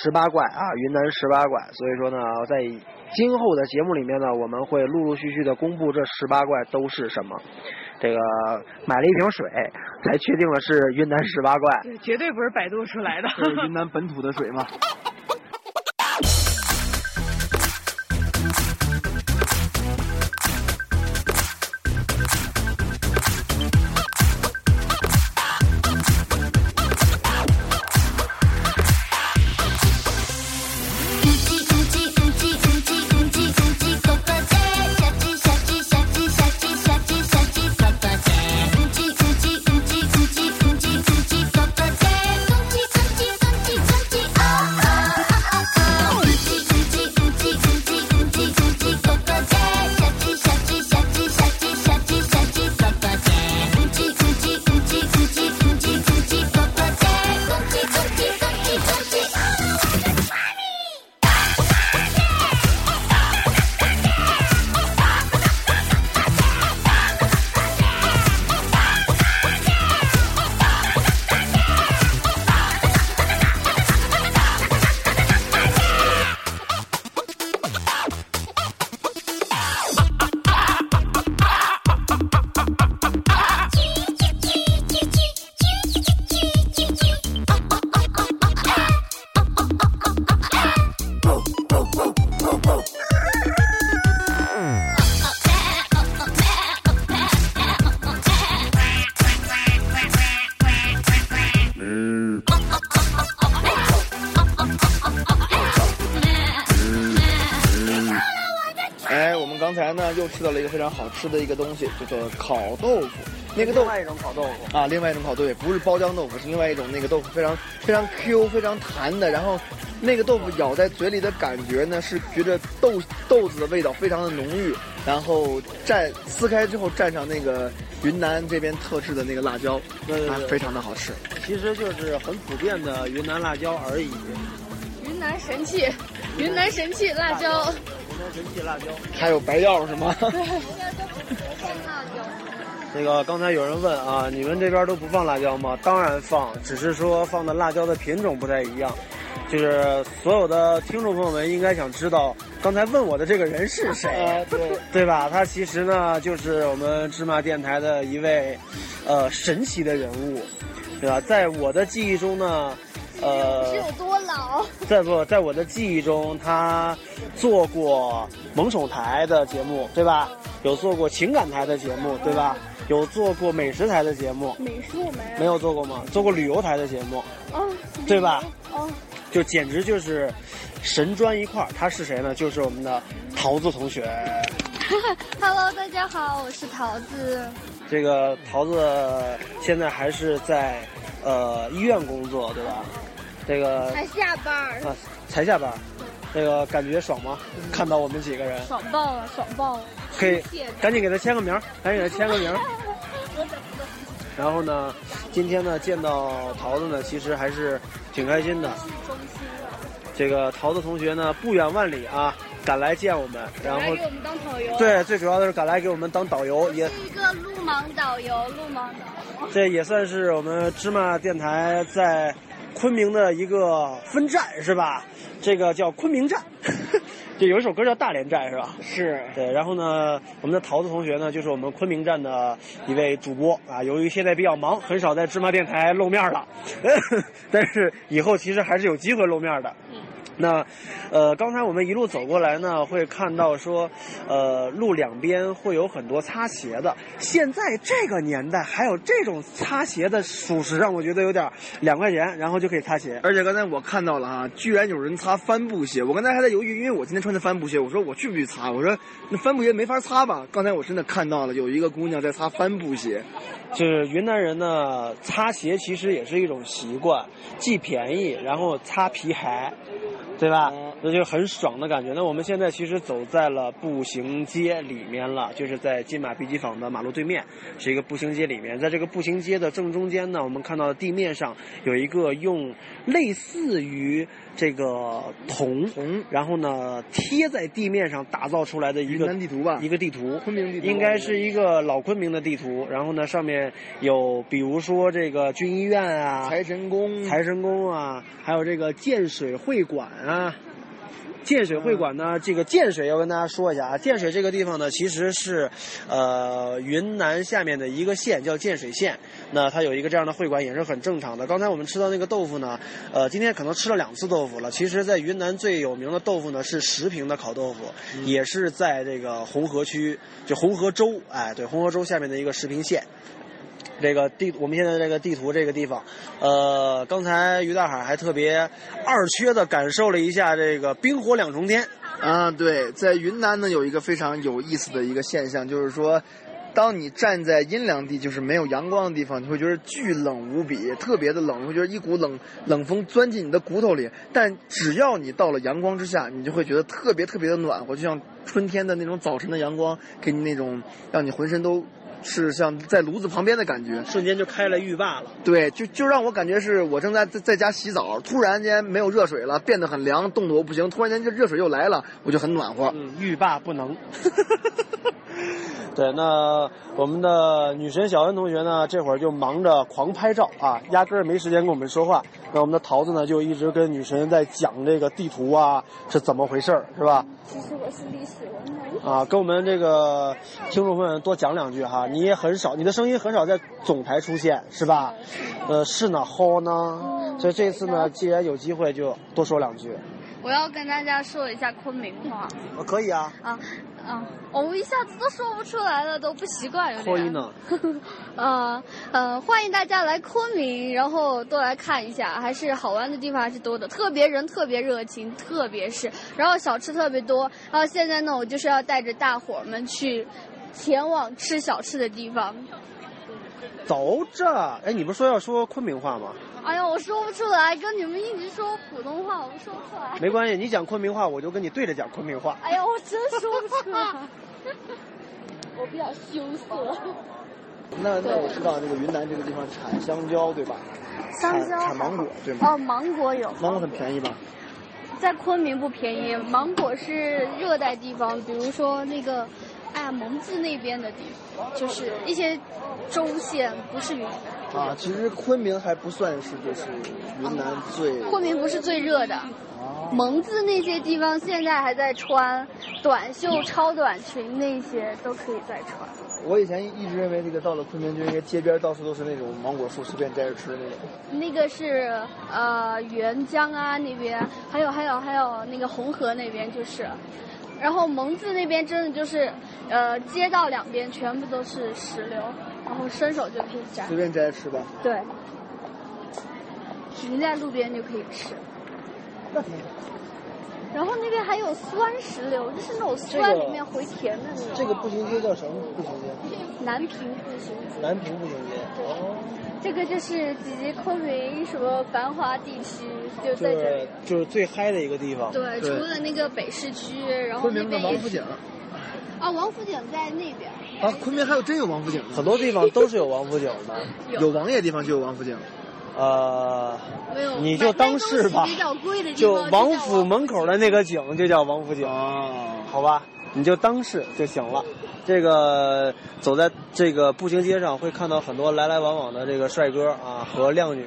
十八怪啊，云南十八怪。所以说呢，在今后的节目里面呢，我们会陆陆续续的公布这十八怪都是什么。这个买了一瓶水，才确定了是云南十八怪。这绝对不是百度出来的。这是云南本土的水吗？吃到了一个非常好吃的一个东西，叫做烤豆腐。那个豆另外一种烤豆腐啊，另外一种烤豆腐不是包浆豆腐，是另外一种那个豆腐非常非常 Q、非常弹的。然后那个豆腐咬在嘴里的感觉呢，是觉得豆豆子的味道非常的浓郁，然后蘸撕开之后蘸上那个云南这边特制的那个辣椒，对对对啊非常的好吃。其实就是很普遍的云南辣椒而已。云南神器，云南神器辣椒。云南神奇辣椒。还有白药是吗？对。应该都不放辣椒。那个刚才有人问啊，你们这边都不放辣椒吗？当然放，只是说放的辣椒的品种不太一样。就是所有的听众朋友们应该想知道，刚才问我的这个人是谁，对 对吧？他其实呢就是我们芝麻电台的一位呃神奇的人物，对吧？在我的记忆中呢，呃，是有多老？在不，在我的记忆中，他做过萌宠台的节目，对吧？有做过情感台的节目，对吧？有做过美食台的节目，美术没没有做过吗？做过旅游台的节目，嗯，对吧？哦，就简直就是神砖一块儿。他是谁呢？就是我们的桃子同学。Hello，大家好，我是桃子。这个桃子现在还是在呃医院工作，对吧？这个才下班儿。啊，才下班。这个感觉爽吗？看到我们几个人，爽爆了，爽爆了！可以赶紧给他签个名，赶紧给他签个名。然后呢，今天呢见到桃子呢，其实还是挺开心的。这个桃子同学呢，不远万里啊，赶来见我们，然后给我们当导游。对，最主要的是赶来给我们当导游，也是一个路盲导游，路盲导游。这也算是我们芝麻电台在昆明的一个分站，是吧？这个叫昆明站。就有一首歌叫《大连站》，是吧？是对。然后呢，我们的桃子同学呢，就是我们昆明站的一位主播啊。由于现在比较忙，很少在芝麻电台露面了，但是以后其实还是有机会露面的。那，呃，刚才我们一路走过来呢，会看到说，呃，路两边会有很多擦鞋的。现在这个年代还有这种擦鞋的，属实让我觉得有点两块钱，然后就可以擦鞋。而且刚才我看到了啊，居然有人擦帆布鞋。我刚才还在犹豫，因为我今天穿的帆布鞋，我说我去不去擦？我说那帆布鞋没法擦吧？刚才我真的看到了有一个姑娘在擦帆布鞋。就是云南人呢，擦鞋其实也是一种习惯，既便宜，然后擦皮鞋。对吧？那就很爽的感觉。那我们现在其实走在了步行街里面了，就是在金马碧鸡坊的马路对面，是一个步行街里面。在这个步行街的正中间呢，我们看到地面上有一个用类似于这个铜，然后呢贴在地面上打造出来的一个地图吧，一个地图，昆明地图，应该是一个老昆明的地图。然后呢，上面有比如说这个军医院啊，财神宫，财神宫啊，还有这个建水会馆啊。啊，建水会馆呢？这个建水要跟大家说一下啊，建水这个地方呢，其实是，呃，云南下面的一个县叫建水县。那它有一个这样的会馆也是很正常的。刚才我们吃到那个豆腐呢，呃，今天可能吃了两次豆腐了。其实，在云南最有名的豆腐呢是石屏的烤豆腐，嗯、也是在这个红河区，就红河州，哎，对，红河州下面的一个石屏县。这个地，我们现在这个地图这个地方，呃，刚才于大海还特别二缺的感受了一下这个冰火两重天啊。对，在云南呢有一个非常有意思的一个现象，就是说，当你站在阴凉地，就是没有阳光的地方，你会觉得巨冷无比，特别的冷，你会觉得一股冷冷风钻进你的骨头里。但只要你到了阳光之下，你就会觉得特别特别的暖和，就像春天的那种早晨的阳光，给你那种让你浑身都。是像在炉子旁边的感觉，瞬间就开了浴霸了。对，就就让我感觉是我正在在在家洗澡，突然间没有热水了，变得很凉，冻得我不行。突然间这热水又来了，我就很暖和。嗯，浴霸不能。对，那我们的女神小恩同学呢，这会儿就忙着狂拍照啊，压根儿没时间跟我们说话。那我们的桃子呢，就一直跟女神在讲这个地图啊是怎么回事儿，是吧？其实我是历史文盲。啊，跟我们这个听众朋友们多讲两句哈，你也很少，你的声音很少在总台出现，是吧？呃，是呢，好呢。所以这次呢，既然有机会，就多说两句。我要跟大家说一下昆明话。可以啊。啊，啊，我一下子都说不出来了，都不习惯有点。扩音呢？呃呃，欢迎大家来昆明，然后多来看一下，还是好玩的地方还是多的，特别人特别热情，特别是，然后小吃特别多。然后现在呢，我就是要带着大伙儿们去前往吃小吃的地方。走着，哎，你不是说要说昆明话吗？哎呀，我说不出来，跟你们一直说普通话，我说不出来。没关系，你讲昆明话，我就跟你对着讲昆明话。哎呀，我真说不出来，我比较羞涩。那那我知道这个云南这个地方产香蕉，对吧？香蕉产产芒果，对吗？哦，芒果有。芒果很便宜吧？在昆明不便宜，芒果是热带地方，比如说那个，哎呀，蒙自那边的地方，就是一些州县，不是云南。啊，其实昆明还不算是就是云南最。昆明不是最热的，蒙自那些地方现在还在穿短袖、超短裙，那些都可以再穿。我以前一直认为这个到了昆明就应该街边到处都是那种芒果树，随便摘着吃那种。那个是呃沅江啊那边，还有还有还有那个红河那边就是，然后蒙自那边真的就是呃街道两边全部都是石榴，然后伸手就可以摘。随便摘着吃吧。对，停在路边就可以吃。那挺好。然后那边还有酸石榴，就是那种酸里面回甜的那种。这个步行街叫什么步行街？南平步行街。南平步行街。哦。这个就是集昆明什么繁华地区，就在这里。就是最嗨的一个地方。对，除了那个北市区，然后昆明的那边也王府井。啊，王府井在那边。啊，昆明还有真有王府井？很多地方都是有王府井的。有王爷地方就有王府井。呃，你就当是吧就王府门口的那个井就叫王府井，哦好吧，你就当是就行了。这个走在这个步行街上，会看到很多来来往往的这个帅哥啊和靓女，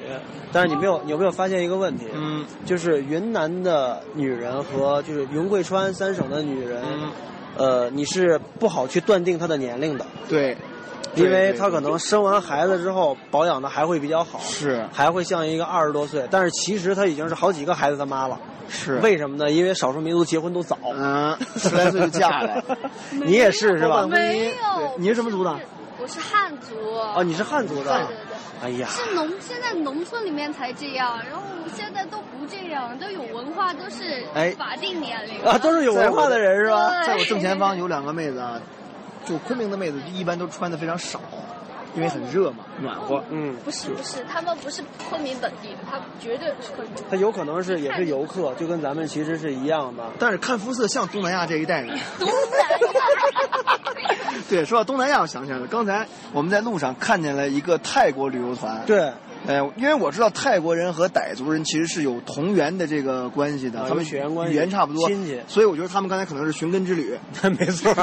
但是你没有，你有没有发现一个问题？嗯，就是云南的女人和就是云贵川三省的女人，嗯呃，你是不好去断定他的年龄的。对。因为对她可能生完孩子之后保养的还会比较好，是还会像一个二十多岁，但是其实他已经是好几个孩子的妈了。是为什么呢？因为少数民族结婚都早，嗯，十来岁就嫁了。你也是是吧？没有，你是什么族的？我是汉族。哦，你是汉族的。对对对。哎呀，是农，现在农村里面才这样，然后现在都不这样，都有文化，都是哎法定年龄啊，都是有文化的人是吧？在我正前方有两个妹子啊，就昆明的妹子一般都穿的非常少，因为很热嘛，暖和。嗯，不是不是，他们不是昆明本地的，他绝对不是昆明。他有可能是也是游客，就跟咱们其实是一样的。但是看肤色像东南亚这一代人。东南亚。对，说到东南亚，我想起来了，刚才我们在路上看见了一个泰国旅游团。对。呃，因为我知道泰国人和傣族人其实是有同源的这个关系的，啊他们血缘关系语言差不多，亲戚所以我觉得他们刚才可能是寻根之旅。没错，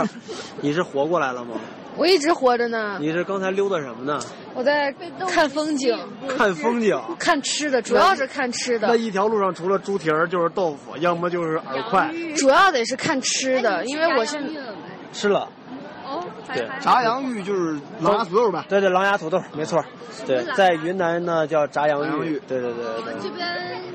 你是活过来了吗？我一直活着呢。你是刚才溜达什么呢？我在看风景，看风景，看吃的，主要是看吃的。那一条路上除了猪蹄儿就是豆腐，要么就是饵块。主要得是看吃的，因为我现在吃了。哦，对，炸洋芋就是狼牙土豆呗？对对，狼牙土豆，没错。对，在云南呢叫炸洋芋。对对对对。这边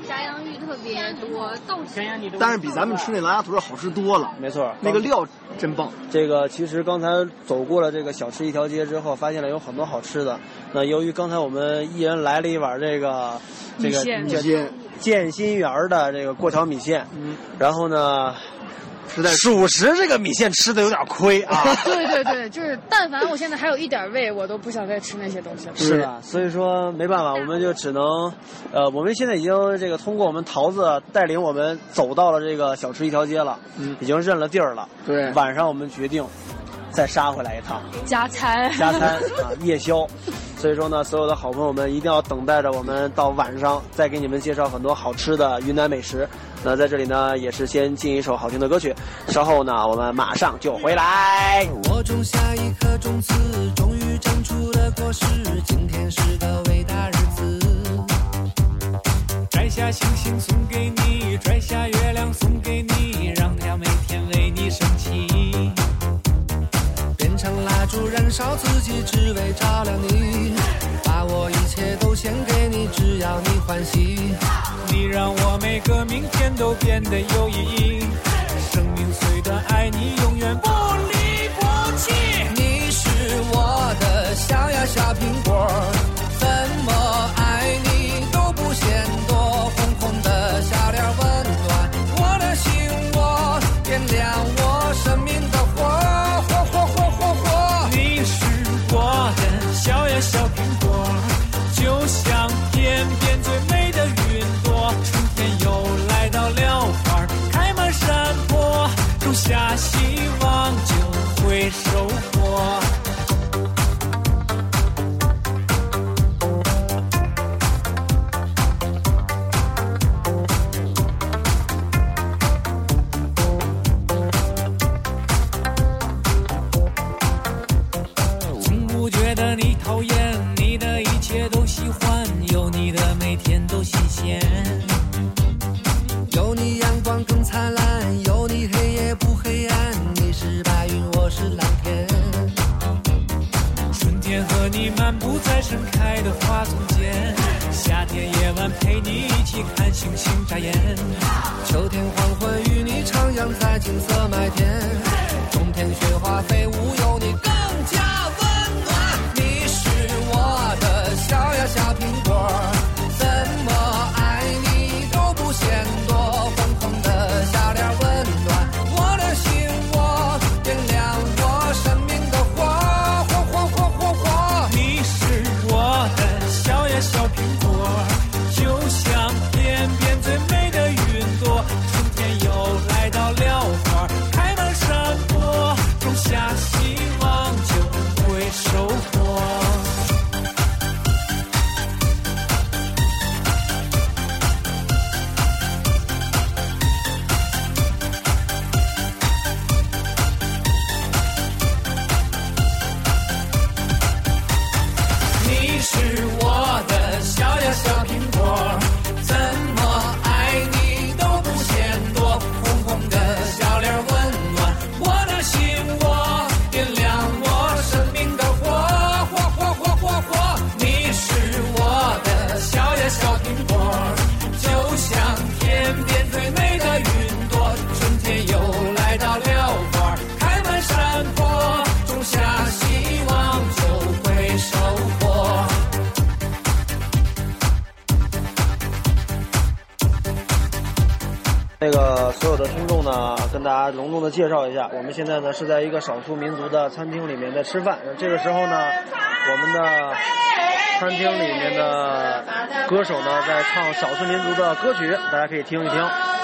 炸洋芋特别多，豆豉。但是比咱们吃那狼牙土豆好吃多了。没错，那个料真棒。这个其实刚才走过了这个小吃一条街之后，发现了有很多好吃的。那由于刚才我们一人来了一碗这个这个米线建新园的这个过桥米线，嗯，然后呢。实在属实，这个米线吃的有点亏啊！对对对，就是但凡我现在还有一点胃，我都不想再吃那些东西了。是的，所以说没办法，我们就只能，呃，我们现在已经这个通过我们桃子带领我们走到了这个小吃一条街了，嗯，已经认了地儿了。对，晚上我们决定再杀回来一趟，加餐，加餐啊，夜宵。所以说呢，所有的好朋友们一定要等待着我们到晚上再给你们介绍很多好吃的云南美食。那在这里呢，也是先进一首好听的歌曲，稍后呢，我们马上就回来。我种下一颗种子，终于长出了果实。今天是个伟大日子，摘下星星送给你，摘下月亮送给你，让它每天为你升起。变成蜡烛燃烧自己，只为照亮你。把我一切都献给你，只要你欢喜，你让我每个明天都变得有意义。生命虽短，爱你永远不离不弃。你是我的小呀小苹果。跟大家隆重的介绍一下，我们现在呢是在一个少数民族的餐厅里面在吃饭。这个时候呢，我们的餐厅里面的歌手呢在唱少数民族的歌曲，大家可以听一听。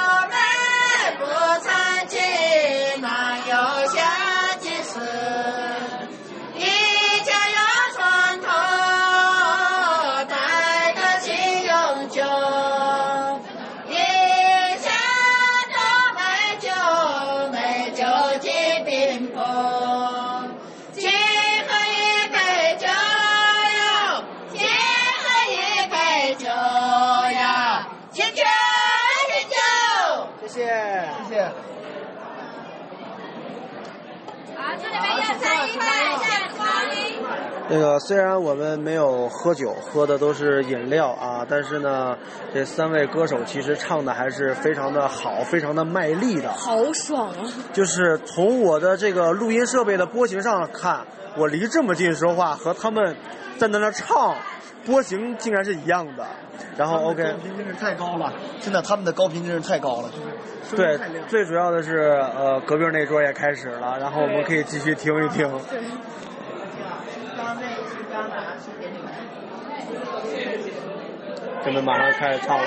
那个虽然我们没有喝酒，喝的都是饮料啊，但是呢，这三位歌手其实唱的还是非常的好，非常的卖力的。好爽啊！就是从我的这个录音设备的波形上看，我离这么近说话和他们站在那唱，波形竟然是一样的。然后 OK，高频真是太高了，真的他们的高频真是太高了，就是对，最主要的是呃，隔壁那桌也开始了，然后我们可以继续听一听。他们马上开始唱了。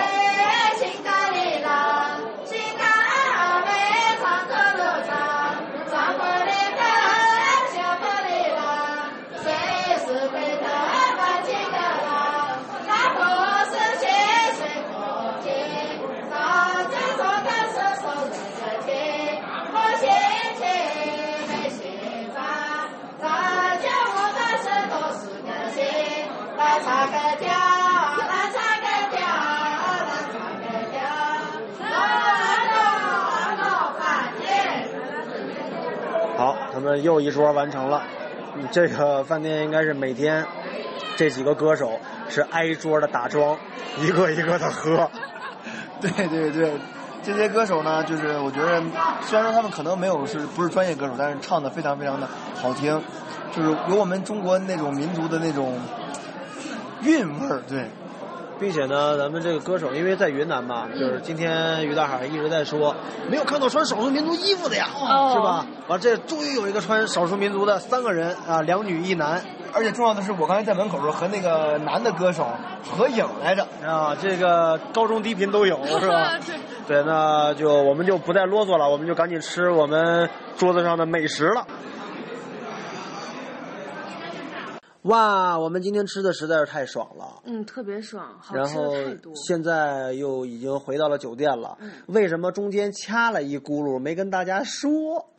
又一桌完成了。这个饭店应该是每天这几个歌手是挨桌的打桩，一个一个的喝。对对对，这些歌手呢，就是我觉得，虽然说他们可能没有是不是专业歌手，但是唱的非常非常的好听，就是有我们中国那种民族的那种韵味儿，对。并且呢，咱们这个歌手，因为在云南嘛，就是今天于大海一直在说，没有看到穿少数民族衣服的呀，哦是吧？完，这终于有一个穿少数民族的三个人啊，两女一男，而且重要的是，我刚才在门口的时候和那个男的歌手合影来着 啊，这个高中低频都有，是吧？对。对，那就我们就不再啰嗦了，我们就赶紧吃我们桌子上的美食了。哇，我们今天吃的实在是太爽了。嗯，特别爽，好然后吃的太多。现在又已经回到了酒店了，嗯为什么中间掐了一咕噜没跟大家说？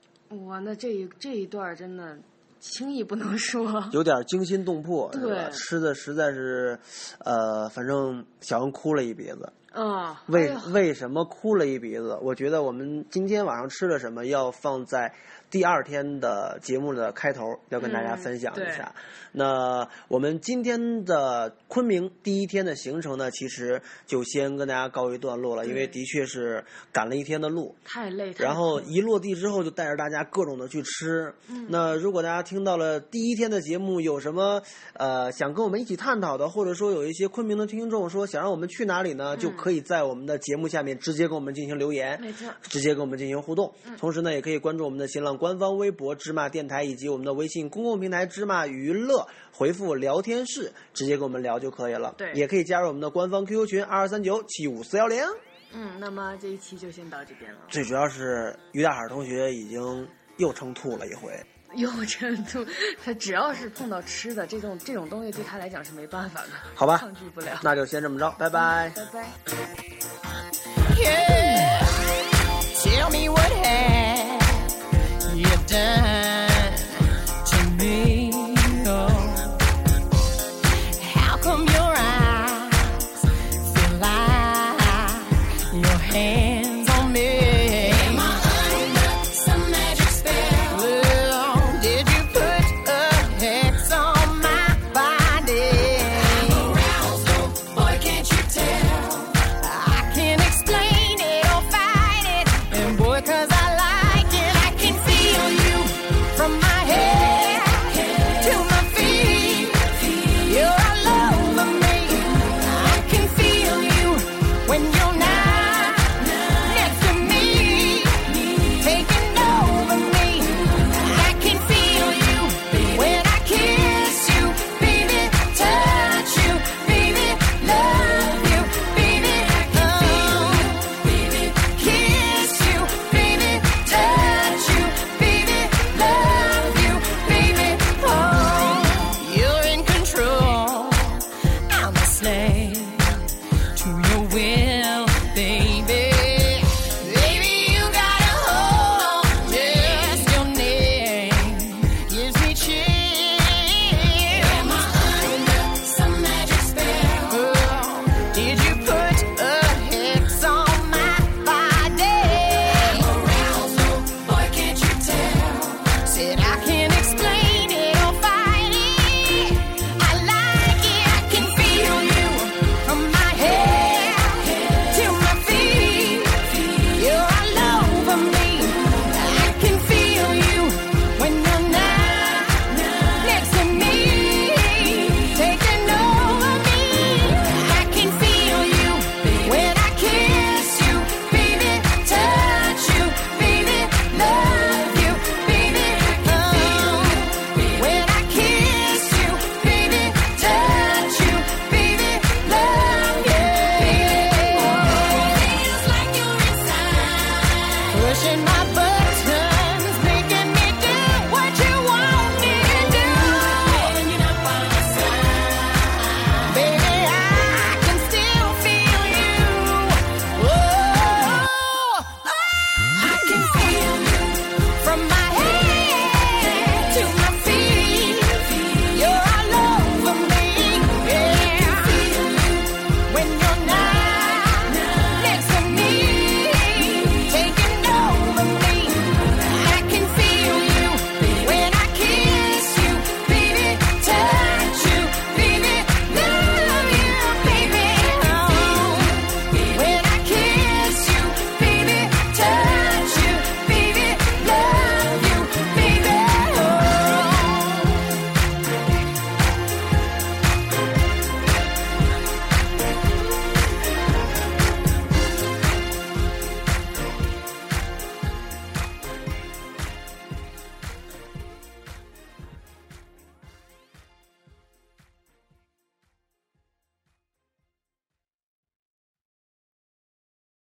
哇，那这一这一段儿真的轻易不能说。有点惊心动魄，是吧对吃的实在是，呃，反正小恩哭了一鼻子。啊，为、哎呀为什么哭了一鼻子？我觉得我们今天晚上吃了什么，要放在第二天的节目的开头，要跟大家嗯分享一对下。那我们今天的昆明第一天的行程呢，其实就先跟大家告一段落了，因为的确是赶了一天的路。太累，太然后一落地之后，就带着大家各种的去吃。嗯那如果大家听到了第一天的节目，有什么呃想跟我们一起探讨的，或者说有一些昆明的听众说想让我们去哪里呢，就可以在我们的节目下面直接跟我们进行留言，嗯没错直接跟我们进行互动。嗯同时呢，也可以关注我们的新浪官方微博“芝麻电台”以及我们的微信公共平台“芝麻娱乐”，回复“聊天室”直接跟我们聊就可以了。对也可以加入我们的官方 QQ 群二二三九七五四幺零。嗯，那么这一期就先到这边了。最主要是于大海同学已经又撑吐了一回。又撑吐，他只要是碰到吃的这种这种东西，对他来讲是没办法的，好吧抗拒不了。那就先这么着，拜拜。拜拜。Yeah. time.